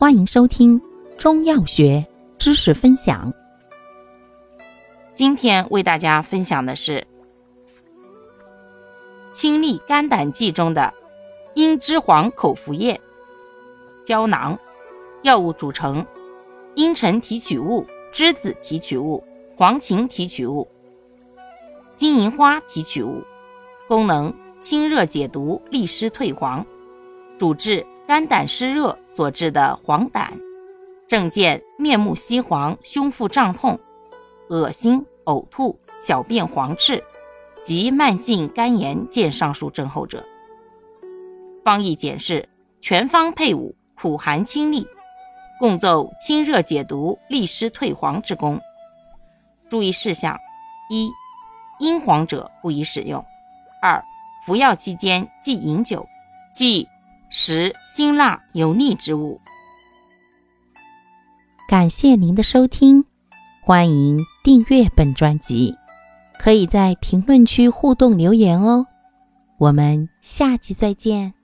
欢迎收听中药学知识分享。今天为大家分享的是清利肝胆剂中的茵栀黄口服液胶囊。药物组成：茵陈提取物、栀子提取物、黄芩提取物、金银花提取物。功能：清热解毒、利湿退黄。主治肝胆湿热。所致的黄疸，症见面目稀黄、胸腹胀痛、恶心、呕吐、小便黄赤及慢性肝炎见上述症候者。方义简释：全方配伍，苦寒清利，共奏清热解毒、利湿退黄之功。注意事项：一、阴黄者不宜使用；二、服药期间忌饮酒，忌。食辛辣油腻之物。感谢您的收听，欢迎订阅本专辑，可以在评论区互动留言哦。我们下期再见。